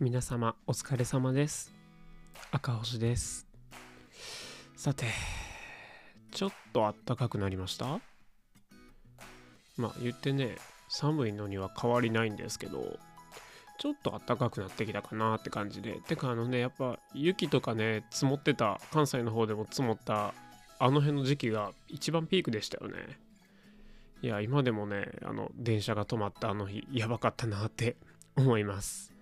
皆様お疲れ様です。赤星です。さてちょっとあったかくなりました？まあ言ってね寒いのには変わりないんですけどちょっと暖かくなってきたかなって感じで。てかあのねやっぱ雪とかね積もってた関西の方でも積もったあの辺の時期が一番ピークでしたよね。いや今でもねあの電車が止まったあの日やばかったなって思います。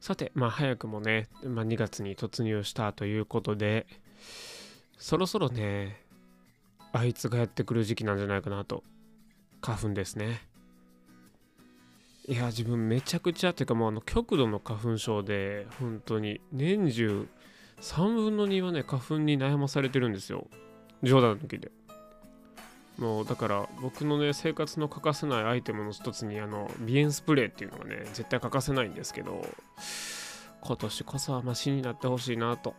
さてまあ早くもね、まあ、2月に突入したということでそろそろねあいつがやってくる時期なんじゃないかなと花粉ですね。いや自分めちゃくちゃっていうかもうあの極度の花粉症で本当に年中3分の2はね花粉に悩まされてるんですよ。冗談抜きで。もうだから僕のね生活の欠かせないアイテムの一つにあの鼻炎スプレーっていうのがね絶対欠かせないんですけど今年こそはマシになってほしいなと。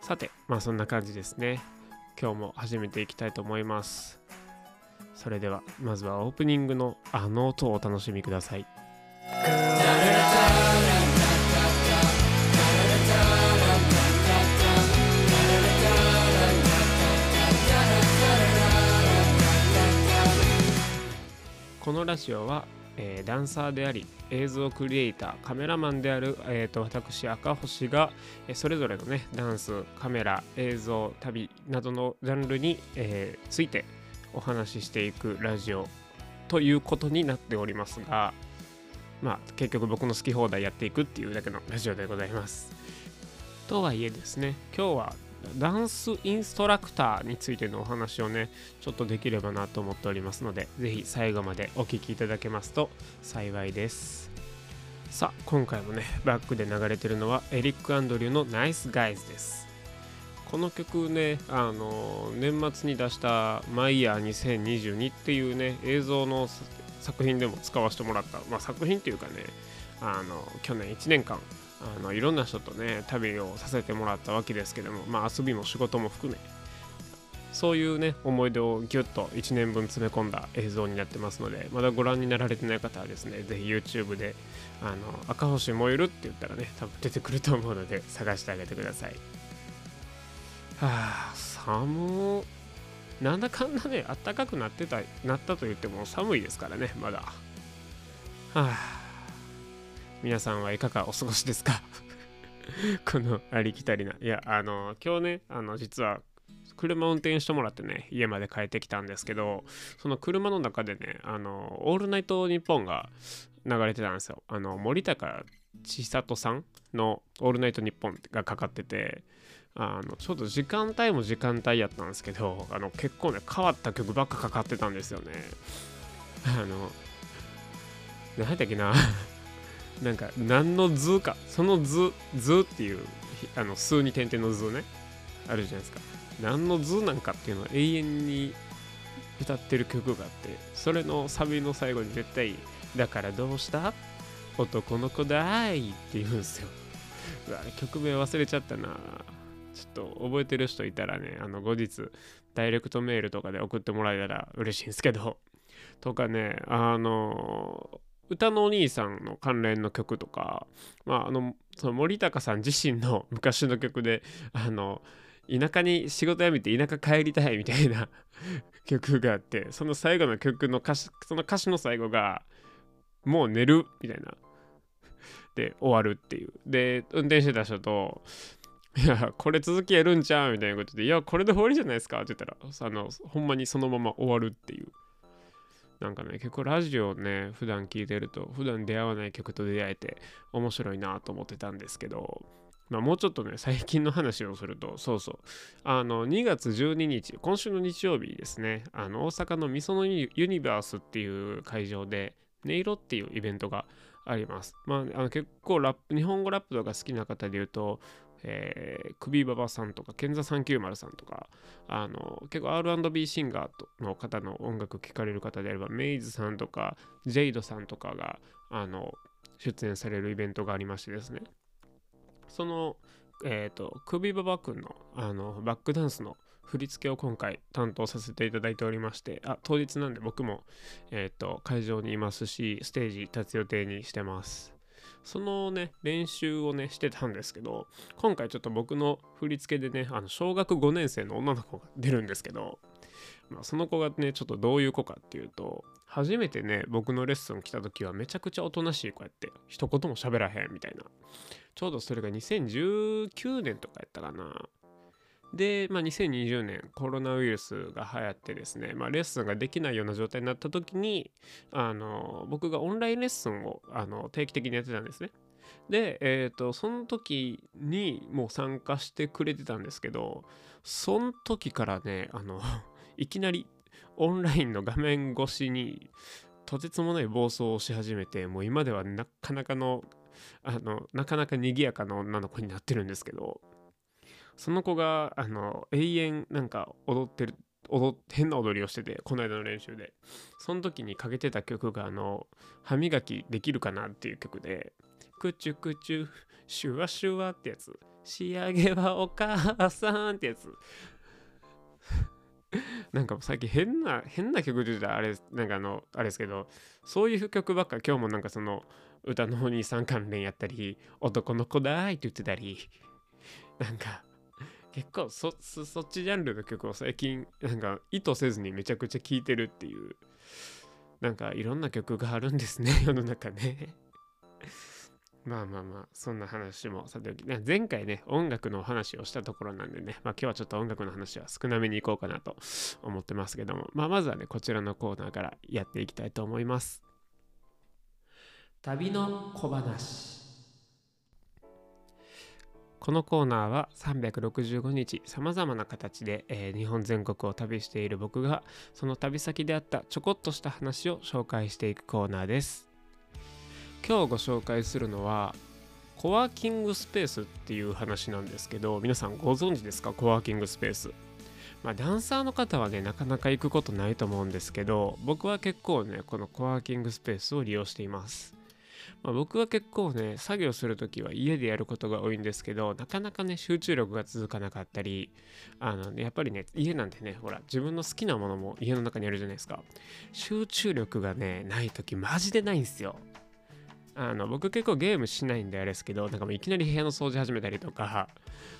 さてまあそんな感じですね。今日も始めていきたいと思います。それではまずはオープニングのあの音をお楽しみください。このラジオは、えーダンサーであり映像クリエイターカメラマンである、えー、と私赤星が、えーそれぞれのねダンスカメラ映像旅などのジャンルに、えーついてお話ししていくラジオということになっておりますがまあ結局僕の好き放題やっていくっていうだけのラジオでございます。とはいえですね今日はダンスインストラクターについてのお話をねちょっとできればなと思っておりますのでぜひ最後までお聞きいただけますと幸いです。さあ今回もねバックで流れてるのはエリック・アンドリューのナイスガイズです。この曲ねあの年末に出した「マイヤー2022」っていうね映像の作品でも使わせてもらった、まあ、作品っていうかねあの去年1年間あのいろんな人とね旅をさせてもらったわけですけどもまあ遊びも仕事も含めそういうね思い出をギュッと1年分詰め込んだ映像になってますのでまだご覧になられてない方はですねぜひ YouTube であの赤星燃えるって言ったらね多分出てくると思うので探してあげてください。はあ寒なんだかんだね暖かくなってたなったと言っても寒いですからねまだ。はあ。皆さんはいかがお過ごしですか？このありきたりな。いやあの今日ねあの実は車運転してもらってね家まで帰ってきたんですけどその車の中でねあの「オールナイトニッポン」が流れてたんですよ。あの森高千里さんの「オールナイトニッポン」がかかっててあのちょっと時間帯も時間帯やったんですけどあの結構ね変わった曲ばっかかかってたんですよね。あの何やったっけな？なんか何の図か。その図図っていうあの数に点々の図ね。あるじゃないですか。何の図なんかっていうのを永遠に歌ってる曲があってそれのサビの最後に絶対「だからどうした？男の子だい」って言うんですよ。うわ曲名忘れちゃったな。ちょっと覚えてる人いたらねあの後日ダイレクトメールとかで送ってもらえたら嬉しいんですけど。とかねあの歌のお兄さんの関連の曲とか、まあ、あのその森高さん自身の 昔の曲であの田舎に仕事辞めて田舎帰りたいみたいな 曲があってその最後の曲の歌詞その歌詞の最後がもう寝るみたいな。で終わるっていう。で運転してた人といやこれ続きやるんちゃうみたいなことでいやこれで終わりじゃないですかって言ったらあのほんまにそのまま終わるっていう。なんかね、結構ラジオね、普段聴いてると、普段出会わない曲と出会えて面白いなと思ってたんですけど、まあ、もうちょっとね、最近の話をすると、そうそう、あの、2月12日、今週の日曜日ですね、あの、大阪のみそのユニバースっていう会場で、音色っていうイベントがあります。まあ、あの結構ラップ、日本語ラップとか好きな方で言うと、えー、クビババさんとか、ケンザ390さんとか、あの、結構 R&B シンガーの方の音楽聴かれる方であれば、メイズさんとか、ジェイドさんとかが、あの、出演されるイベントがありましてですね。その、え、ー、と、クビババくんの、あの、バックダンスの振り付けを今回担当させていただいておりましてあ当日なんで僕も、えーと、会場にいますしステージ立つ予定にしてますそのね練習をねしてたんですけど今回ちょっと僕の振り付けでねあの小学5年生の女の子が出るんですけど、まあ、その子がねちょっとどういう子かっていうと初めてね僕のレッスン来た時はめちゃくちゃおとなしい子やって一言も喋らへんみたいな。ちょうどそれが2019年とかやったかな。で、まあ、2020年コロナウイルスが流行ってですね、まあ、レッスンができないような状態になった時にあの僕がオンラインレッスンをあの定期的にやってたんですね。で、えーと、その時にもう参加してくれてたんですけどその時からねあの いきなりオンラインの画面越しにとてつもない暴走をし始めてもう今ではなかなかのあのなかなか賑やかな女の子になってるんですけどその子があの永遠なんか踊ってる踊変な踊りをしててこの間の練習で。その時にかけてた曲があの歯磨きできるかなっていう曲でくちゅくちゅシュワシュワってやつ。仕上げはお母さんってやつ。なんか最近変な変な曲で言うたあれなんかあのあれですけどそういう曲ばっか今日もなんかその歌のお兄さん関連やったり男の子だーいって言ってたりなんか結構そそっちジャンルの曲を最近なんか意図せずにめちゃくちゃ聴いてるっていうなんかいろんな曲があるんですね 世の中ね。まあまあまあそんな話もさておき前回ね音楽のお話をしたところなんでねまあ今日はちょっと音楽の話は少なめにいこうかなと思ってますけどもまあまずはねこちらのコーナーからやっていきたいと思います。旅の小話。このコーナーは365日さまざまな形で、えー、日本全国を旅している僕がその旅先であったちょこっとした話を紹介していくコーナーです。今日ご紹介するのはコワーキングスペースっていう話なんですけど皆さんご存知ですか？コワーキングスペース。まあダンサーの方はねなかなか行くことないと思うんですけど僕は結構ねこのコワーキングスペースを利用しています。まあ、僕は結構ね作業する時は家でやることが多いんですけどなかなかね集中力が続かなかったりあの、ね、やっぱりね家なんてねほら自分の好きなものも家の中にあるじゃないですか。集中力がねない時マジでないんですよ。あの僕結構ゲームしないんであれですけどなんかもういきなり部屋の掃除始めたりとか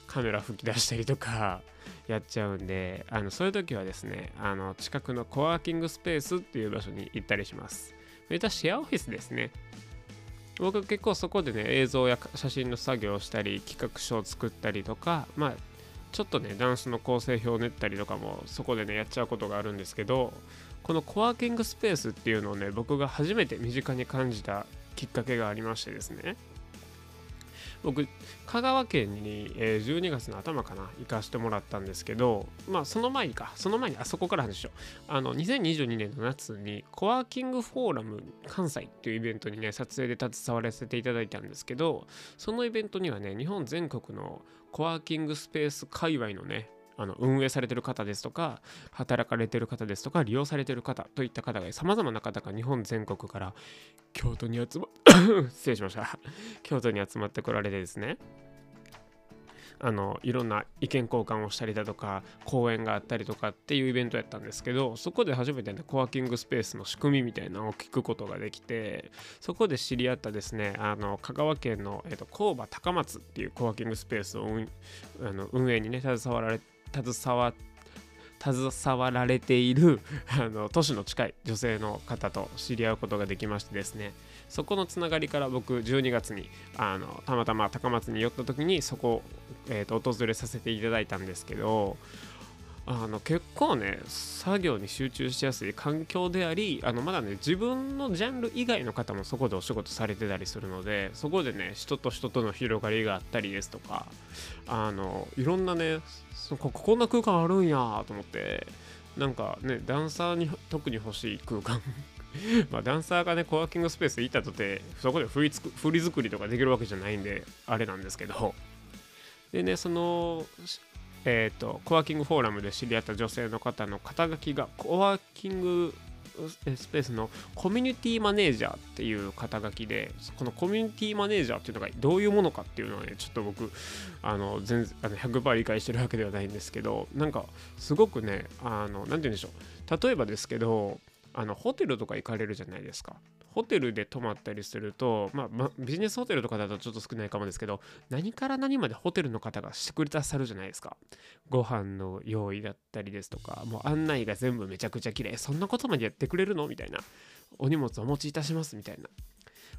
カメラ吹き出したりとかやっちゃうんであのそういう時はですねあの近くのコワーキングスペースっていう場所に行ったりします。そういったシェアオフィスですね。僕結構そこでね映像や写真の作業をしたり企画書を作ったりとかまあちょっとねダンスの構成表を練ったりとかもそこでねやっちゃうことがあるんですけどこのコワーキングスペースっていうのをね僕が初めて身近に感じたきっかけがありましてですね。僕香川県に、えー、12月の頭かな行かしてもらったんですけどまあその前にかその前にあそこから話しよう。あの2022年の夏にコワーキングフォーラム関西っていうイベントにね撮影で携わらせていただいたんですけどそのイベントにはね日本全国のコワーキングスペース界隈のねあの運営されてる方ですとか働かれてる方ですとか利用されてる方といった方がさまざまな方が日本全国から京都に集ま 失礼しました。京都に集まってこられてですね。あのいろんな意見交換をしたりだとか講演があったりとかっていうイベントやったんですけどそこで初めてねコワーキングスペースの仕組みみたいなのを聞くことができてそこで知り合ったですねあの香川県の、えーと、工場高松っていうコワーキングスペースをあの運営にね携わられ携わ携わられている あの都市の近い女性の方と知り合うことができましてですね。そこのつながりから僕12月にあのたまたま高松に寄った時にそこを、えーと、と訪れさせていただいたんですけどあの結構ね作業に集中しやすい環境でありあのまだね自分のジャンル以外の方もそこでお仕事されてたりするのでそこでね人と人との広がりがあったりですとかあのいろんなねここんな空間あるんやと思ってなんかねダンサーに特に欲しい空間 まあダンサーがねコワーキングスペース行ったとてそこで振りつく振り作りとかできるわけじゃないんであれなんですけど。でねそのえーと、コワーキングフォーラムで知り合った女性の方の肩書きがコワーキングスペースのコミュニティマネージャーっていう肩書きでこのコミュニティマネージャーっていうのがどういうものかっていうのはねちょっと僕あの全あの100%理解してるわけではないんですけどなんかすごくねあの何て言うんでしょう。例えばですけどあのホテルとか行かれるじゃないですか。ホテルで泊まったりすると、まあ、まビジネスホテルとかだとちょっと少ないかもですけど、何から何までホテルの方がしてくれたさるじゃないですか。ご飯の用意だったりですとか、もう案内が全部めちゃくちゃ綺麗。そんなことまでやってくれるのみたいな。お荷物お持ちいたしますみたいな。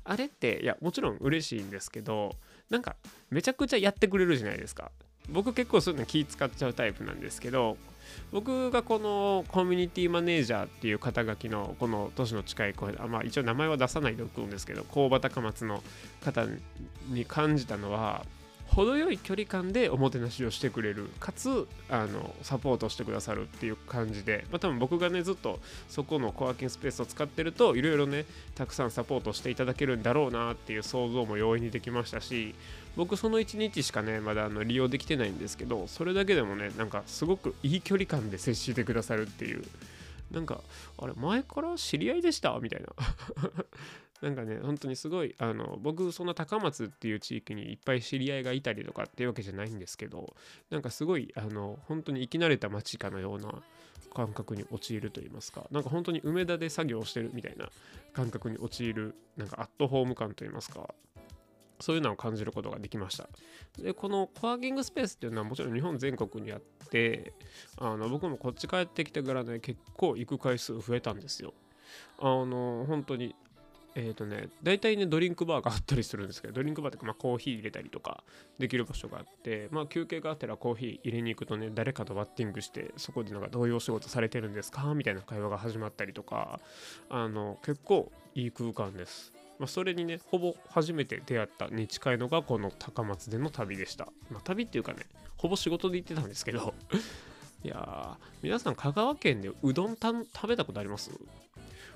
あれって、いや、もちろん嬉しいんですけど、なんか、めちゃくちゃやってくれるじゃないですか。僕結構そういうの気使っちゃうタイプなんですけど僕がこのコミュニティマネージャーっていう肩書きのこの年の近い声で、まあ、一応名前は出さないでおくんですけど工場高松の方に感じたのは程よい距離感でおもてなしをしてくれるかつあのサポートしてくださるっていう感じで、まあ、多分僕がねずっとそこのコワーキングスペースを使ってるといろいろねたくさんサポートしていただけるんだろうなっていう想像も容易にできましたし僕その1日しかねまだあの利用できてないんですけどそれだけでもねなんかすごくいい距離感で接してくださるっていう。なんかあれ前から知り合いでした？みたいな。なんかね、本当にすごい、あの、僕、そんな高松っていう地域にいっぱい知り合いがいたりとかっていうわけじゃないんですけど、なんかすごい、あの、本当に生き慣れた街かのような感覚に陥ると言いますか、なんか本当に梅田で作業してるみたいな感覚に陥る、なんかアットホーム感と言いますか、そういうのを感じることができました。で、このコワーキングスペースっていうのはもちろん日本全国にあって、あの僕もこっち帰ってきてからね、結構行く回数増えたんですよ。あの、本当にえっ、ー、とね、大体ね、ドリンクバーがあったりするんですけど、ドリンクバーってか、まあ、コーヒー入れたりとかできる場所があって、まあ、休憩があったらコーヒー入れに行くとね、誰かとバッティングして、そこでなんかどういうお仕事されてるんですか？みたいな会話が始まったりとか、あの、結構いい空間です。まあ、それにね、ほぼ初めて出会ったに近いのがこの高松での旅でした。まあ、旅っていうかね、ほぼ仕事で行ってたんですけど、いやー、皆さん香川県でうどん食べたことあります？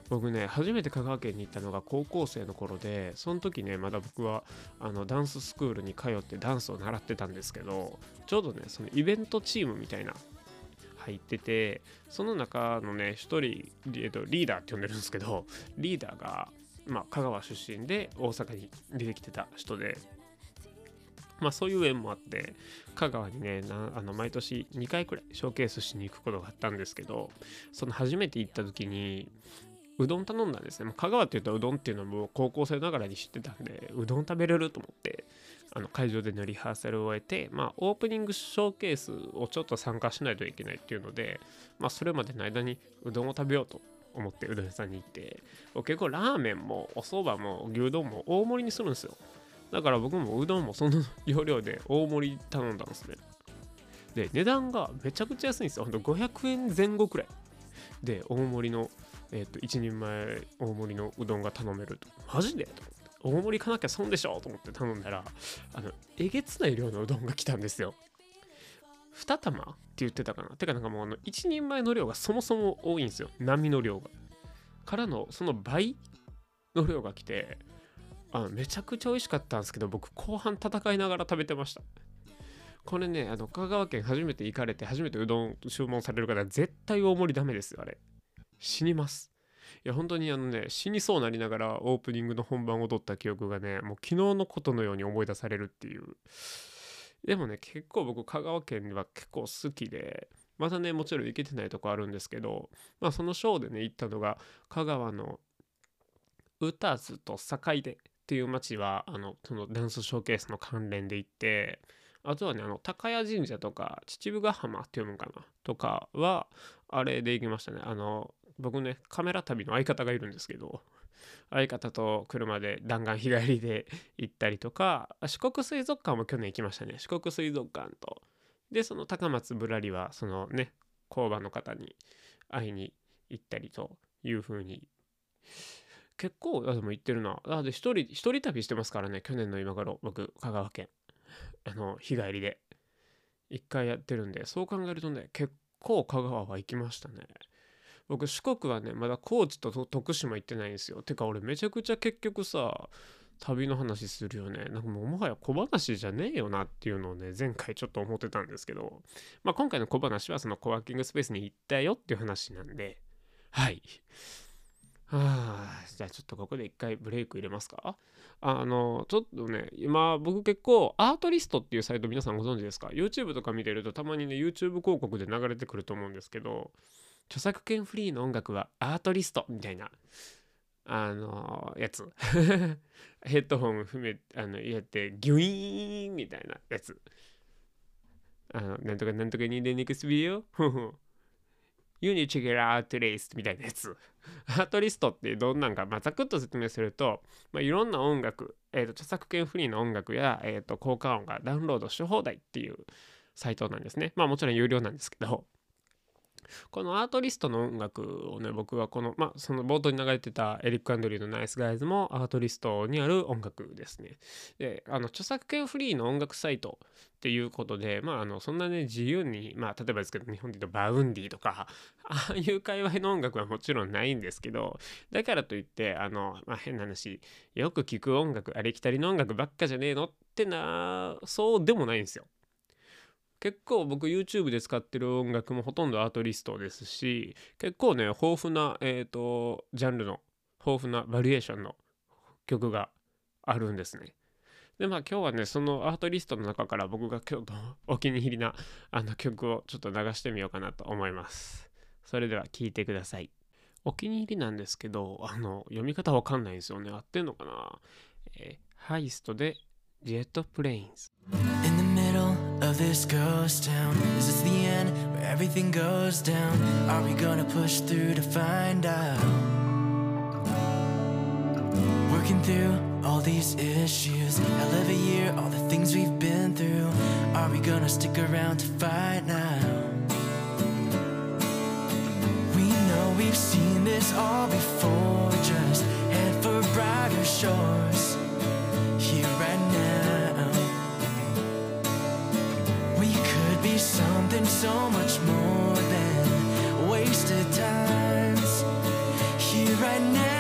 僕ね初めて香川県に行ったのが高校生の頃でその時ねまだ僕はあのダンススクールに通ってダンスを習ってたんですけどちょうどねそのイベントチームみたいな入っててその中のね一人、えっと、リーダーって呼んでるんですけどリーダーが、まあ、香川出身で大阪に出てきてた人でまあそういう縁もあって香川にねあの毎年2回くらいショーケースしに行くことがあったんですけどその初めて行った時にうどん頼んだんですね。まあ、香川って言ったらうどんっていうのも高校生ながらに知ってたんで、うどん食べれると思って、あの会場でのリハーサルを終えて、まあ、オープニングショーケースをちょっと参加しないといけないっていうので、まあ、それまでの間にうどんを食べようと思ってうどん屋さんに行って、結構ラーメンもお蕎麦も牛丼も大盛りにするんですよ。だから僕もうどんもその要領で大盛り頼んだんですね。で、値段がめちゃくちゃ安いんですよ。ほんと500円前後くらい。で、大盛りのえっ、ー、と、1人前大盛りのうどんが頼めると。マジで？と思って。大盛り行かなきゃ損でしょ？と思って頼んだら、あの、えげつない量のうどんが来たんですよ。2玉って言ってたかな？てかなんかもうあの、1人前の量がそもそも多いんですよ。波の量が。からの、その倍の量が来て、あめちゃくちゃ美味しかったんですけど、僕後半戦いながら食べてました。これね、あの、香川県初めて行かれて、初めてうどん注文される方絶対大盛りダメですよ、あれ。死にます。いや、本当にあのね、死にそうなりながらオープニングの本番を撮った記憶がね、もう昨日のことのように思い出されるっていう。でもね、結構僕、香川県は結構好きで、まだね、もちろん行けてないとこあるんですけど、まあそのショーでね、行ったのが、香川の歌津と坂出っていう町は、あの、そのダンスショーケースの関連で行って、あとはね、あの、高谷神社とか、秩父ヶ浜って読むかな？とかは、あれで行きましたね。あの、僕ね、カメラ旅の相方がいるんですけど、相方と車で弾丸日帰りで行ったりとか、四国水族館も去年行きましたね。四国水族館と。で、その高松ぶらりは、そのね、工場の方に会いに行ったりという風に、結構、あ、でも行ってるな。あ、で、一人、一人旅してますからね、去年の今頃、僕、香川県。あの、日帰りで。一回やってるんで、そう考えるとね、結構香川は行きましたね。僕四国はねまだ高知と徳島行ってないんですよ。てか俺めちゃくちゃ結局さ旅の話するよね。なんかもうもはや小話じゃねえよなっていうのをね前回ちょっと思ってたんですけど。まあ今回の小話はそのコワーキングスペースに行ったよっていう話なんで。はい。はあ、じゃあちょっとここで一回ブレイク入れますか？あの、ちょっとね、今僕結構アートリストっていうサイト皆さんご存知ですか ?YouTube とか見てるとたまにね、YouTube 広告で流れてくると思うんですけど、著作権フリーの音楽はアートリストみたいな、あのやつ。ヘッドホン踏め、あの、やって、ギュイーンみたいなやつ。あの、なんとかなんとかにでネクスビデオ You need to get out list みたいなやつ。アートリストってどんなんか、まあ、ざくっと説明すると、まあ、いろんな音楽、えーと、著作権フリーの音楽や、えーと、効果音がダウンロードし放題っていうサイトなんですね。まあもちろん有料なんですけど、この Artlist の音楽をね、僕はこの、まあ、その冒頭に流れてたエリック・アンドリューのナイスガイズも Artlist にある音楽ですね。で、あの、著作権フリーの音楽サイトっていうことで、まあ、あの、そんなね、自由に、まあ、例えばですけど、日本で言うと Vaundy とか、ああいう界隈の音楽はもちろんないんですけど、だからといって、あの、まあ、変な話、よく聴く音楽、ありきたりの音楽ばっかじゃねえのってな、そうでもないんですよ。結構僕 YouTube で使ってる音楽もほとんどアートリストですし結構ね豊富な、えーと、ジャンルの豊富なバリエーションの曲があるんですね。でまあ今日はねそのアートリストの中から僕が今日お気に入りなあの曲をちょっと流してみようかなと思います。それでは聴いてください。お気に入りなんですけどあの読み方わかんないんですよね。合ってんのかな、えー、ハイストでジェットプレインズ。Of this ghost town? Is this the end where everything goes down? Are we gonna push through to find out? Working through all these issues, I live a year, all the things we've been through. Are we gonna stick around to fight now? We know we've seen this all before, just head for brighter shores. Here right something so much more than wasted times here right now.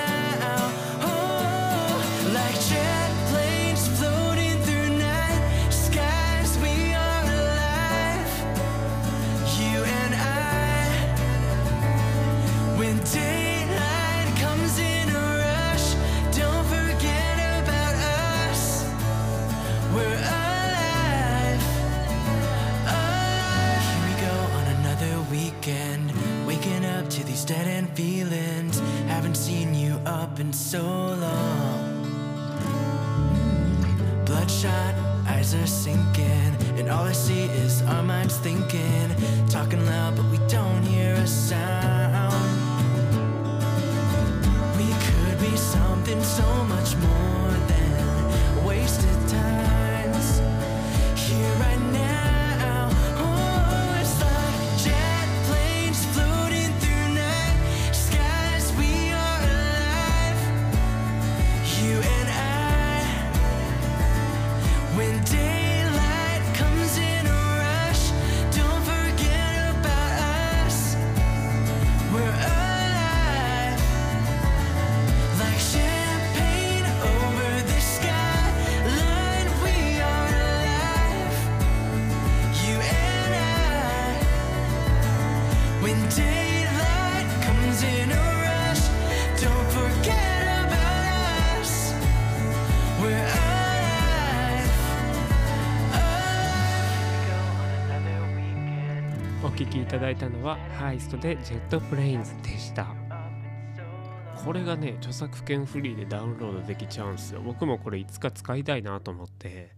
はハイストでジェットプレインズでした。これがね著作権フリーでダウンロードできちゃうんですよ。僕もこれいつか使いたいなと思って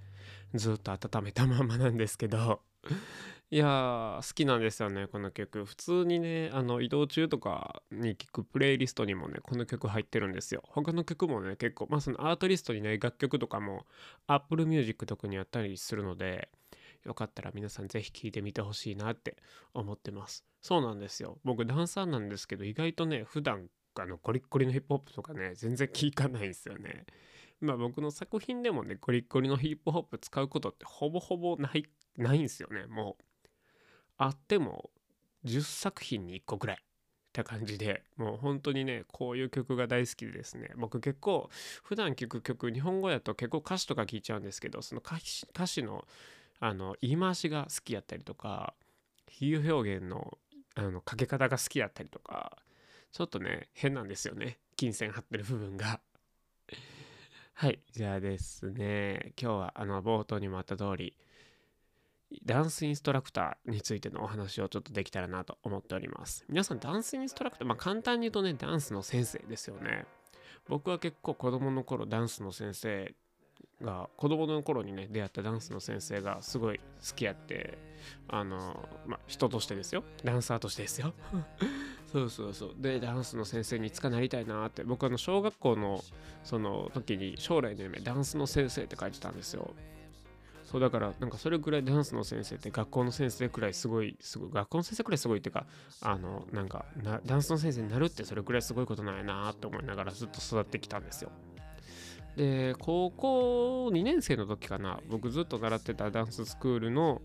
ずっと温めたままなんですけど。いやー好きなんですよねこの曲。普通にねあの移動中とかに聴くプレイリストにもねこの曲入ってるんですよ。他の曲もね結構まあそのアートリストにね楽曲とかも Apple Music とかにあったりするのでよかったら皆さんぜひ聴いてみてほしいなって思ってます。そうなんですよ。僕ダンサーなんですけど意外とね普段あのコリッコリのヒップホップとかね全然聞かないんですよね。まあ僕の作品でもねコリッコリのヒップホップ使うことってほぼほぼないないんですよねもう。あっても10作品に1個ぐらい。って感じでもう本当にねこういう曲が大好きでですね僕結構普段聴く曲日本語だと結構歌詞とか聞いちゃうんですけどその歌詞のあの言い回しが好きやったりとか比喩表現のあのかけ方が好きやったりとかちょっとね変なんですよね。金線張ってる部分が。はいじゃあですね今日はあの冒頭にもあった通りダンスインストラクターについてのお話をちょっとできたらなと思っております。皆さんダンスインストラクターまあ簡単に言うとねダンスの先生ですよね。僕は結構子供の頃ダンスの先生が子供の頃にね出会ったダンスの先生がすごい好きやってあのまあ人としてですよ。ダンサーとしてですよ。そうそうそう。でダンスの先生にいつかなりたいなって。僕あの小学校のその時に将来の夢ダンスの先生って書いてたんですよ。そうだからなんかそれぐらいダンスの先生って学校の先生くらいすごいすごい学校の先生くらいすごいっていうかあのなんかダンスの先生になるってそれくらいすごいことなんやなって思いながらずっと育ってきたんですよ。で高校2年生の時かな僕ずっと習ってたダンススクールの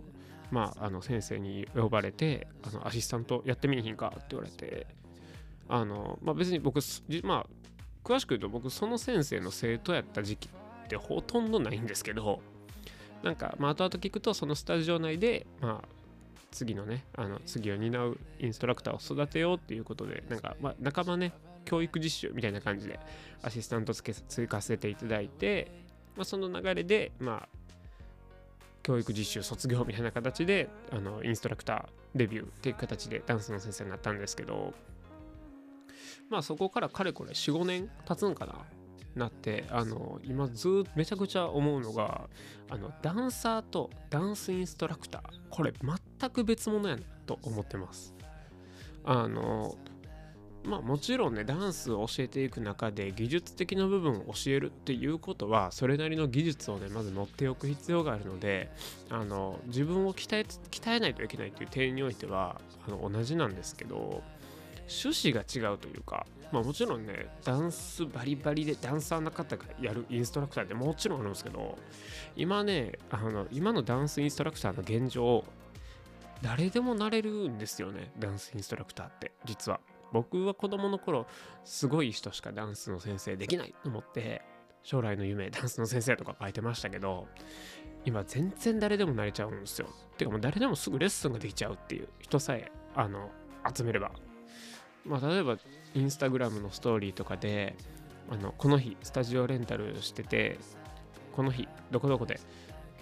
まあ、あの先生に呼ばれてあのアシスタントやってみいひんかって言われてあの、まあ、別に僕、まあ、詳しく言うと僕その先生の生徒やった時期ってほとんどないんですけどなんか、まあ、後々聞くとそのスタジオ内で、まあ、次のねあの次を担うインストラクターを育てようっていうことでなんか、まあ、仲間ね教育実習みたいな感じでアシスタントつけ追加させていただいて、まあ、その流れで、まあ、教育実習卒業みたいな形であのインストラクターデビューっていう形でダンスの先生になったんですけどまあそこからかれこれ45年経つんかななってあの今ずっとめちゃくちゃ思うのがあのダンサーとダンスインストラクターこれ全く別物やなと思ってます。あのまあもちろんねダンスを教えていく中で技術的な部分を教えるっていうことはそれなりの技術をねまず持っておく必要があるのであの自分を鍛え鍛えないといけないという点においてはあの同じなんですけど趣旨が違うというかまあもちろんねダンスバリバリでダンサーの方がやるインストラクターってもちろんあるんですけど今ねあの今のダンスインストラクターの現状誰でもなれるんですよねダンスインストラクターって実は。僕は子供の頃すごい人しかダンスの先生できないと思って将来の夢ダンスの先生とか書いてましたけど今全然誰でもなれちゃうんですよ。てかもう誰でもすぐレッスンができちゃうっていう人さえあの集めれば。まあ例えばインスタグラムのストーリーとかであのこの日スタジオレンタルしててこの日どこどこで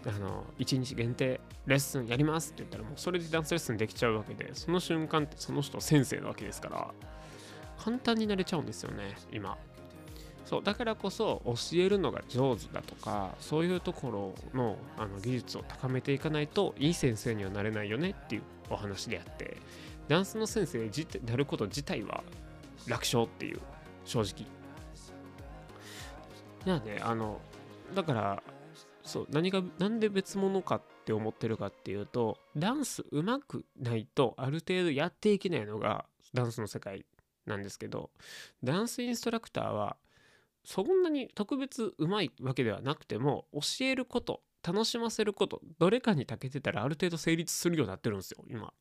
あの1日限定レッスンやりますって言ったらもうそれでダンスレッスンできちゃうわけでその瞬間ってその人先生なわけですから簡単になれちゃうんですよね今。そうだからこそ教えるのが上手だとかそういうところのあの技術を高めていかないといい先生にはなれないよねっていうお話であってダンスの先生になること自体は楽勝っていう正直。じゃあねあのだからそう何が何で別物かって思ってるかっていうとダンス上手くないとある程度やっていけないのがダンスの世界なんですけどダンスインストラクターはそんなに特別うまいわけではなくても教えること楽しませることどれかに長けてたらある程度成立するようになってるんですよ今。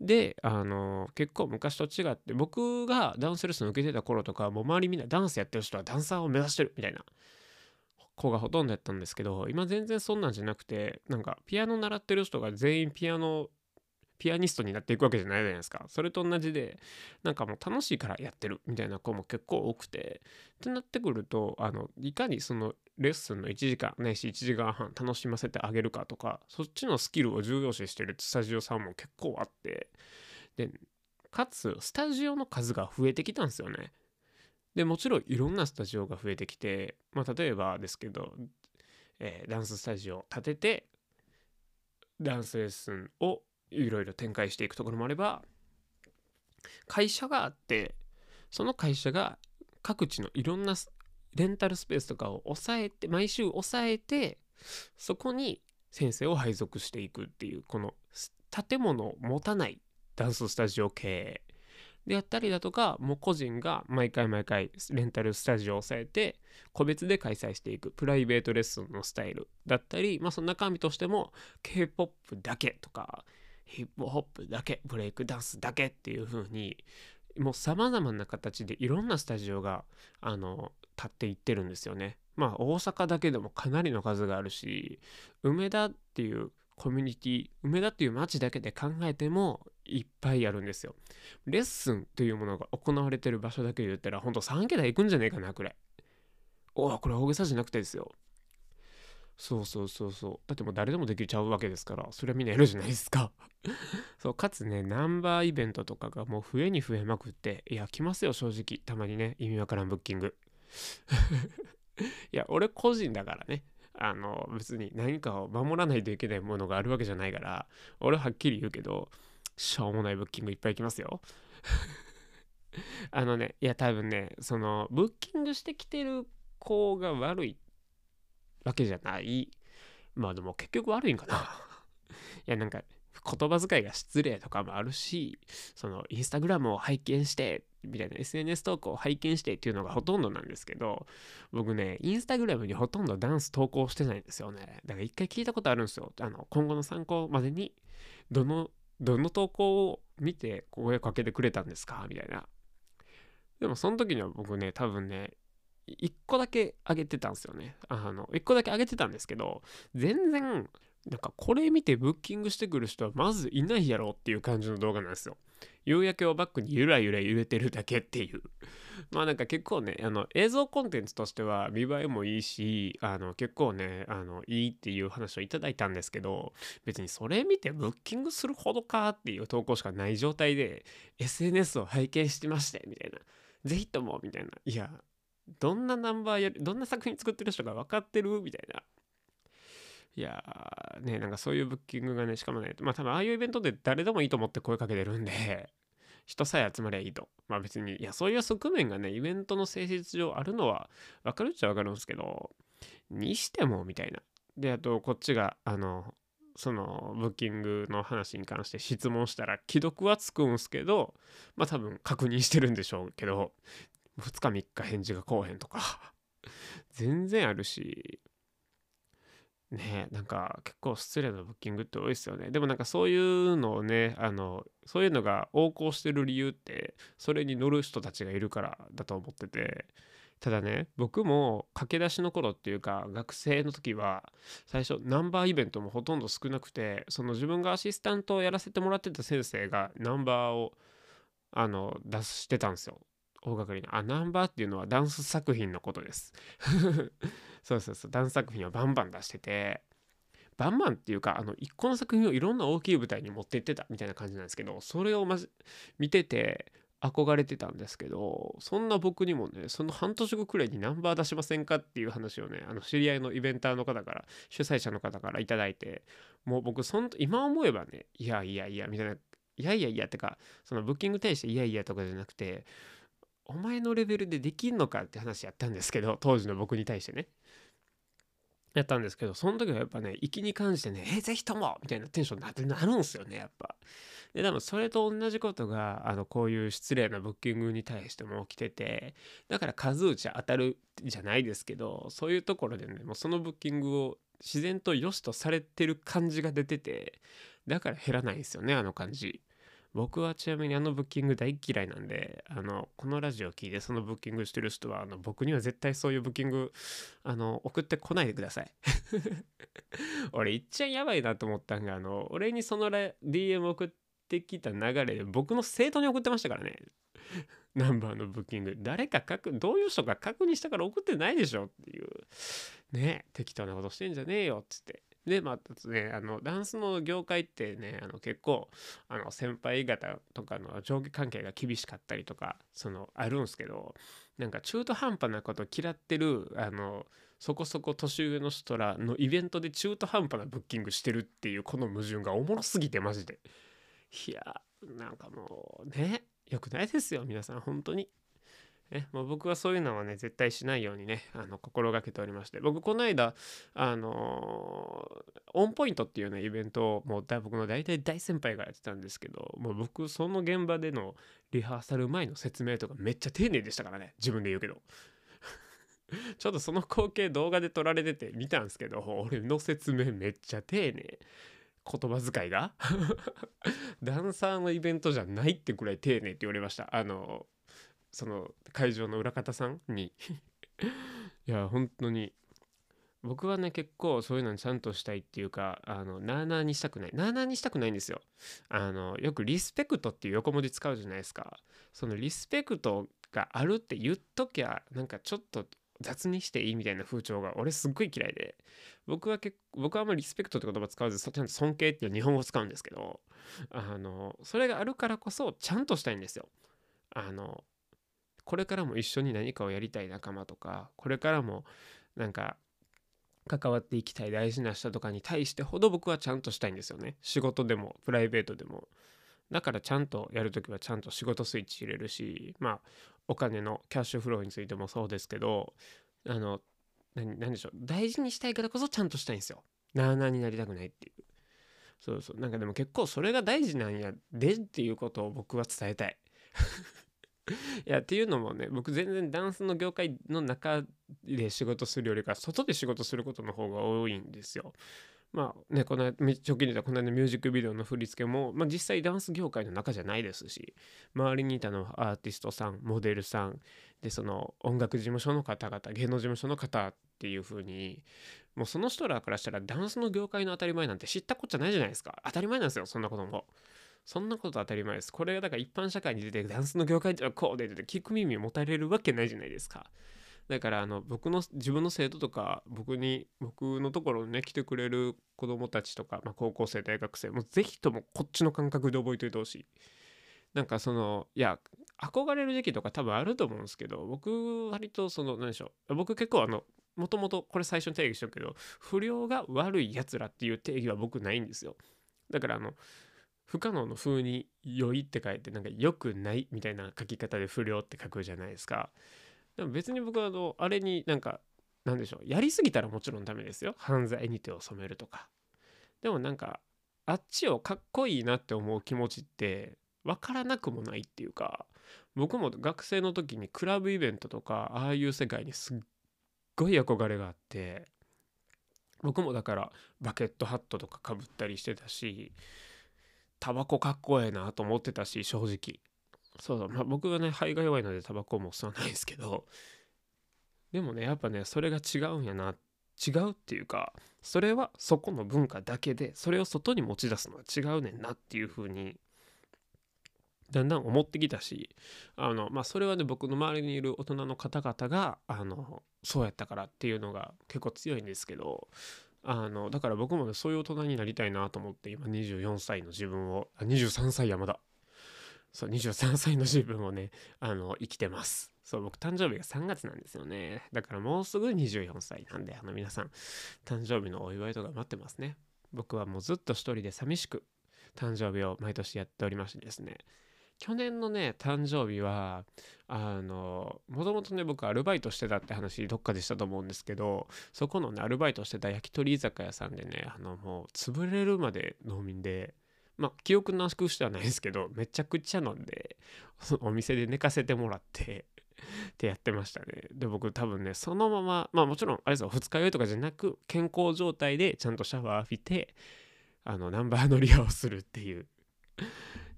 であの結構昔と違って僕がダンスレッスン受けてた頃とかもう周りみんなダンスやってる人はダンサーを目指してるみたいな子がほとんどやったんですけど今全然そんなんじゃなくてなんかピアノ習ってる人が全員ピアノピアニストになっていくわけじゃないじゃないですか。それと同じでなんかもう楽しいからやってるみたいな子も結構多くてってなってくるとあのいかにそのレッスンの1時間ないし1時間半楽しませてあげるかとかそっちのスキルを重要視してるスタジオさんも結構あってでかつスタジオの数が増えてきたんですよね。でもちろんいろんなスタジオが増えてきて、まあ、例えばですけど、えー、ダンススタジオを建ててダンスレッスンをいろいろ展開していくところもあれば会社があってその会社が各地のいろんなレンタルスペースとかを抑えて毎週抑えてそこに先生を配属していくっていうこの建物を持たないダンススタジオ経営であったりだとかもう個人が毎回毎回レンタルスタジオを抑えて個別で開催していくプライベートレッスンのスタイルだったりまあその中身としても K-POP だけとかヒップホップだけブレイクダンスだけっていう風にもう様々な形でいろんなスタジオがあの立っていってるんですよね。まあ大阪だけでもかなりの数があるし梅田っていうコミュニティ梅田っていう街だけで考えてもいっぱいあるんですよ。レッスンというものが行われてる場所だけで言ったら、ほんと3桁行くんじゃねえかな、これ。おお、これ大げさじゃなくてですよ。そうそうそうそう。だってもう誰でもできちゃうわけですから、それはみんなやるじゃないですか。そう、かつね、ナンバーイベントとかがもう増えに増えまくって、いや、来ますよ、正直。たまにね、意味わからんブッキング。いや、俺個人だからね。あの、別に何かを守らないといけないものがあるわけじゃないから、俺ははっきり言うけど、しょうもないブッキングいっぱい来ますよ。あのね、いや、多分ね、その、ブッキングしてきてる子が悪いわけじゃない。まあでも結局悪いんかな。いや、なんか、言葉遣いが失礼とかもあるし、そのインスタグラムを拝見して、みたいな SNS 投稿を拝見してっていうのがほとんどなんですけど、僕ね、インスタグラムにほとんどダンス投稿してないんですよね。だから一回聞いたことあるんですよ。あの、今後の参考までに、どの、どの投稿を見て声かけてくれたんですか？みたいな。でもその時には僕ね、多分ね、1個だけ上げてたんですよね。あの、1個だけ上げてたんですけど、全然なんかこれ見てブッキングしてくる人はまずいないやろっていう感じの動画なんですよ。夕焼けをバックにゆらゆら揺れてるだけっていう。まあなんか結構ね、あの映像コンテンツとしては見栄えもいいし、あの結構ね、あのいいっていう話をいただいたんですけど、別にそれ見てブッキングするほどかっていう投稿しかない状態で、SNS を拝見してまして、みたいな。ぜひとも、みたいな。いや、どんなナンバーやどんな作品作ってる人が分かってる？みたいな。いやーね、なんかそういうブッキングがね、しかもね、まあ多分ああいうイベントで誰でもいいと思って声かけてるんで、人さえ集まりゃいいと。まあ別に、いや、そういう側面がね、イベントの性質上あるのは分かるっちゃ分かるんですけど、にしても、みたいな。で、あと、こっちが、あの、そのブッキングの話に関して質問したら既読はつくんすけどまあ多分確認してるんでしょうけど2日3日返事が来おへんとか 全然あるしねなんか結構失礼なブッキングって多いですよね。でもなんかそういうのをね、あの、そういうのが横行してる理由って、それに乗る人たちがいるからだと思ってて、ただね、僕も駆け出しの頃っていうか、学生の時は、最初ナンバーイベントもほとんど少なくて、その自分がアシスタントをやらせてもらってた先生がナンバーを、あの、出してたんですよ。大掛かりな。あ、ナンバーっていうのはダンス作品のことです。そうそうそう、ダンス作品をバンバン出してて、バンバンっていうか、あの、一個の作品をいろんな大きい舞台に持ってってたみたいな感じなんですけど、それをま見てて、憧れてたんですけど、そんな僕にもね、その半年後くらいにナンバー出しませんかっていう話をね、あの知り合いのイベンターの方から、主催者の方から頂いて、もう僕、そん今思えばね、いやいやいや、みたいな、いやいやいやってか、そのブッキングに対していやいやとかじゃなくて、お前のレベルでできんのかって話やったんですけど、当時の僕に対してね。やったんですけど、その時はやっぱね、粋に感じてね、えー、ぜひともみたいなテンションになってなるんすよね、やっぱ。で、多分それと同じことが、あの、こういう失礼なブッキングに対しても起きてて、だから数打ち当たるじゃないですけど、そういうところでね、もうそのブッキングを自然と良しとされてる感じが出てて、だから減らないんですよね、あの感じ。僕はちなみにあのブッキング大嫌いなんで、あの、このラジオを聞いてそのブッキングしてる人は、あの、僕には絶対そういうブッキング、あの、送ってこないでください。俺、いっちゃやばいなと思ったんが、あの、俺にその DM 送ってきた流れで、僕の生徒に送ってましたからね。ナンバーのブッキング。誰か確、どういう人か確認したから送ってないでしょっていう。ね適当なことしてんじゃねえよっつって。で、またね、あの、ダンスの業界ってね、あの、結構、あの、先輩方とかの上下関係が厳しかったりとか、その、あるんすけど、なんか中途半端なこと嫌ってる、あの、そこそこ年上の人らのイベントで中途半端なブッキングしてるっていう、この矛盾がおもろすぎて、マジで。いや、なんかもう、ね、良くないですよ、皆さん、本当に。ね、もう僕はそういうのはね、絶対しないようにね、あの、心がけておりまして、僕、この間、あのー、オンポイントっていうね、イベントを、もう僕の大体大先輩がやってたんですけど、もう僕、その現場でのリハーサル前の説明とかめっちゃ丁寧でしたからね、自分で言うけど。ちょっとその光景動画で撮られてて見たんですけど、俺の説明めっちゃ丁寧。言葉遣いが ダンサーのイベントじゃないってくらい丁寧って言われました。あの、その会場の裏方さんに。いや本当に僕はね結構そういうのにちゃんとしたいっていうかあのなーなーにしたくない。なーなーにしたくないんですよ。あのよくリスペクトっていう横文字使うじゃないですか。そのリスペクトがあるって言っときゃなんかちょっと雑にしていいみたいな風潮が俺すっごい嫌いで。僕は結構僕はあんまりリスペクトって言葉使わずちゃんと尊敬っていう日本語使うんですけどあのそれがあるからこそちゃんとしたいんですよ。あのこれからも一緒に何かをやりたい仲間とかこれからもなんか関わっていきたい大事な人とかに対してほど僕はちゃんとしたいんですよね。仕事でもプライベートでも。だからちゃんとやるときはちゃんと仕事スイッチ入れるしまあお金のキャッシュフローについてもそうですけどあの何でしょう大事にしたいからこそちゃんとしたいんですよ。なあなあになりたくないっていう。そうそう。なんかでも結構それが大事なんやでっていうことを僕は伝えたい。いやっていうのもね僕全然ダンスの業界の中で仕事するよりか外で仕事することの方が多いんですよ。まあねこの直近で言ったこの間のミュージックビデオの振り付けも、まあ、実際ダンス業界の中じゃないですし周りにいたのはアーティストさんモデルさんでその音楽事務所の方々芸能事務所の方っていう風にもうその人らからしたらダンスの業界の当たり前なんて知ったこっちゃないじゃないですか当たり前なんですよそんなことも。そんなこと当たり前です。これがだから一般社会に出てダンスの業界ではこうでて聞く耳持たれるわけないじゃないですか。だからあの僕の自分の生徒とか僕に僕のところにね来てくれる子供たちとか、まあ、高校生大学生もぜひともこっちの感覚で覚えておいてほしい。なんかそのいや憧れる時期とか多分あると思うんですけど僕割とその何でしょう僕結構あのもともとこれ最初に定義しとくけど不良が悪いやつらっていう定義は僕ないんですよだからあの不可能の風に良いって書いてなんか良くないみたいな書き方で不良って書くじゃないですか。でも別に僕はあのあれになんかなんでしょうやりすぎたらもちろんダメですよ犯罪に手を染めるとか。でもなんかあっちをかっこいいなって思う気持ちって分からなくもないっていうか僕も学生の時にクラブイベントとかああいう世界にすっごい憧れがあって僕もだからバケットハットとかかぶったりしてたしタバコかっこええなと思ってたし正直。そうだ、まあ、僕はね肺が弱いのでタバコも吸わないですけど。でもねやっぱねそれが違うんやな。違うっていうかそれはそこの文化だけでそれを外に持ち出すのは違うねんなっていう風にだんだん思ってきたしあのまあそれはね僕の周りにいる大人の方々があのそうやったからっていうのが結構強いんですけどあのだから僕もねそういう大人になりたいなと思って今24歳の自分をあ23歳山田そう23歳の自分をねあの生きてます。そう僕誕生日が3月なんですよね。だからもうすぐ24歳なんであの皆さん誕生日のお祝いとか待ってますね。僕はもうずっと一人で寂しく誕生日を毎年やっておりましてですね。去年のね誕生日はあのもともとね僕アルバイトしてたって話どっかでしたと思うんですけどそこのねアルバイトしてた焼き鳥居酒屋さんでねあのもう潰れるまで農民でまあ記憶なくしてはないですけどめちゃくちゃ飲んでお店で寝かせてもらってってやってましたね。で僕多分ねそのまままあもちろんあれですよ二日酔いとかじゃなく健康状態でちゃんとシャワー浴びてあのナンバー乗りをするっていう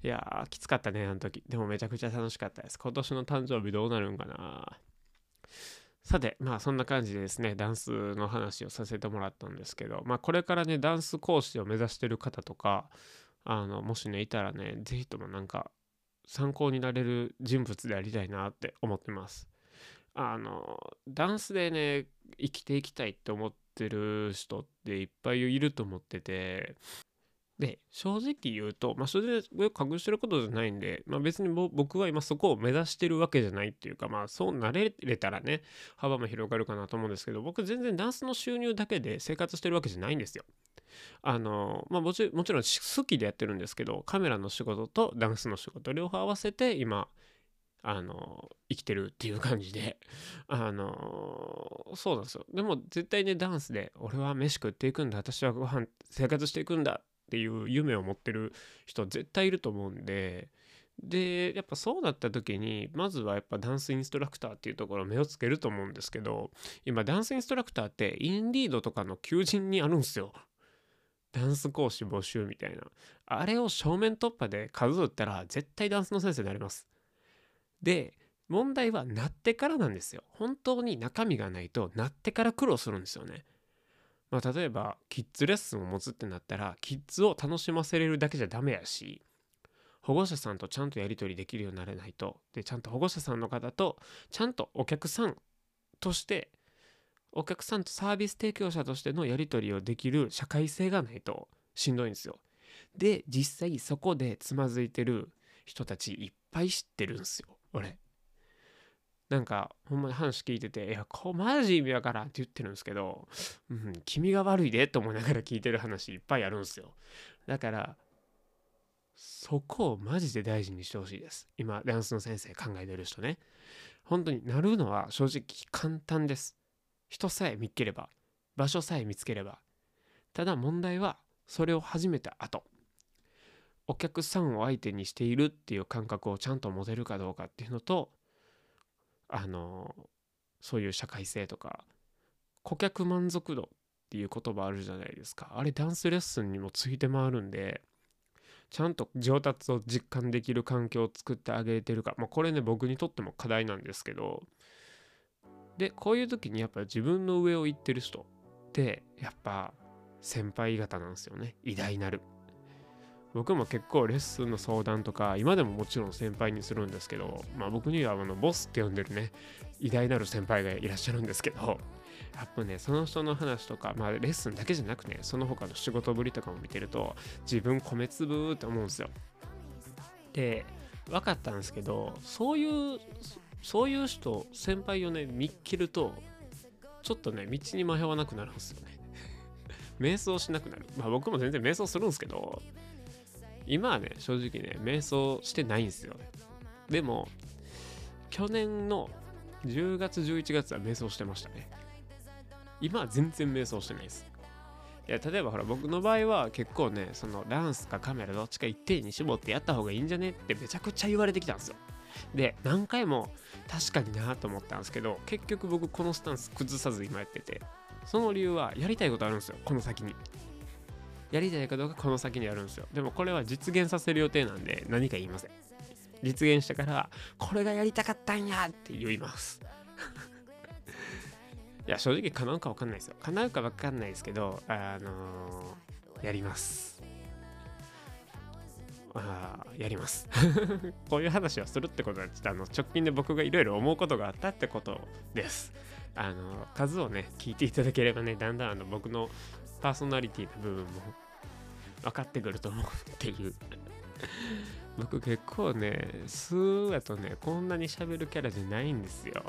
いやー、きつかったね、あの時。でもめちゃくちゃ楽しかったです。今年の誕生日どうなるんかなさて、まあそんな感じでですね、ダンスの話をさせてもらったんですけど、まあこれからね、ダンス講師を目指してる方とか、あの、もしね、いたらね、ぜひともなんか参考になれる人物でありたいなって思ってます。あの、ダンスでね、生きていきたいって思ってる人っていっぱいいると思ってて、で、正直言うと、まあ、それで隠してることじゃないんで、まあ、別に僕は今そこを目指してるわけじゃないっていうか、まあ、そうなれれたらね、幅も広がるかなと思うんですけど、僕全然ダンスの収入だけで生活してるわけじゃないんですよ。あの、まあもち、もちろん好きでやってるんですけど、カメラの仕事とダンスの仕事両方合わせて今、あの、生きてるっていう感じで、あの、そうなんですよ。でも絶対ね、ダンスで、俺は飯食っていくんだ、私はご飯生活していくんだっていう夢を持ってる人絶対いると思うんででやっぱそうなった時にまずはやっぱダンスインストラクターっていうところを目をつけると思うんですけど今ダンスインストラクターってインディードとかの求人にあるんですよ。ダンス講師募集みたいな。あれを正面突破で数打ったら絶対ダンスの先生になります。で問題はなってからなんですよ。本当に中身がないとなってから苦労するんですよね。まあ、例えばキッズレッスンを持つってなったらキッズを楽しませれるだけじゃダメやし保護者さんとちゃんとやり取りできるようになれないとでちゃんと保護者さんの方とちゃんとお客さんとしてお客さんとサービス提供者としてのやり取りをできる社会性がないとしんどいんですよ。で実際そこでつまずいてる人たちいっぱい知ってるんですよ俺。なんかほんまに話聞いてて「いやこマジ意味わからん」って言ってるんですけど「うん、君が悪いで」と思いながら聞いてる話いっぱいあるんですよ。だからそこをマジで大事にしてほしいです。今ダンスの先生考えてる人ね。本当になるのは正直簡単です。人さえ見っければ場所さえ見つければ。ただ問題はそれを始めた後お客さんを相手にしているっていう感覚をちゃんと持てるかどうかっていうのとあのそういう社会性とか顧客満足度っていう言葉あるじゃないですか。あれダンスレッスンにもついて回るんでちゃんと上達を実感できる環境を作ってあげてるか、まあ、これね僕にとっても課題なんですけど。でこういう時にやっぱ自分の上を行ってる人ってやっぱ先輩方なんですよね。偉大なる。僕も結構レッスンの相談とか今でももちろん先輩にするんですけど、まあ、僕にはあのボスって呼んでるね偉大なる先輩がいらっしゃるんですけどやっぱねその人の話とか、まあ、レッスンだけじゃなくねその他の仕事ぶりとかも見てると自分米粒って思うんですよ。で分かったんですけどそういうそういう人先輩をね見っけるとちょっとね道に迷わなくなるんですよね。瞑想しなくなる。まあ僕も全然瞑想するんですけど今はね正直ね瞑想してないんですよでも去年の10月11月は瞑想してましたね。今は全然瞑想してないです。いや例えばほら僕の場合は結構ねそのダンスかカメラどっちか一定に絞ってやった方がいいんじゃねってめちゃくちゃ言われてきたんですよ。で何回も確かになと思ったんですけど結局僕このスタンス崩さず今やっててその理由はやりたいことあるんですよこの先に。やりたいかどうかこの先にあるんですよ。でもこれは実現させる予定なんで何か言いません。実現したからこれがやりたかったんやって言います。いや正直叶うか分かんないですよ。叶うか分かんないですけどあのー、やります。あやります。こういう話をするってことはちょっとあの直近で僕がいろいろ思うことがあったってことです。あの数をね聞いていただければねだんだんあの僕のパーソナリティの部分も分かってくると思うっていう。僕結構ねスーやとねこんなに喋るキャラじゃないんですよ。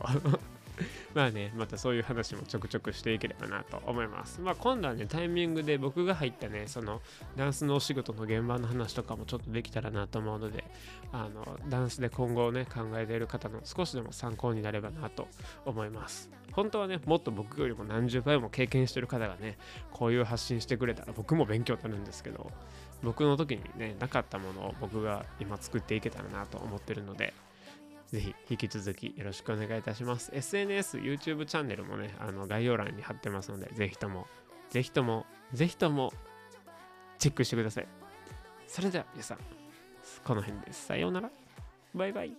まあね、またそういう話もちょくちょくしていければなと思います。まあ今度はね、タイミングで僕が入ったね、そのダンスのお仕事の現場の話とかもちょっとできたらなと思うので、あの、ダンスで今後ね、考えている方の少しでも参考になればなと思います。本当はね、もっと僕よりも何十倍も経験してる方がね、こういう発信してくれたら僕も勉強になるんですけど、僕の時にね、なかったものを僕が今作っていけたらなと思ってるので、ぜひ引き続きよろしくお願いいたします。SNS、YouTube チャンネルもね、あの概要欄に貼ってますので、ぜひとも、ぜひとも、ぜひともチェックしてください。それでは皆さん、この辺です。さようなら。バイバイ。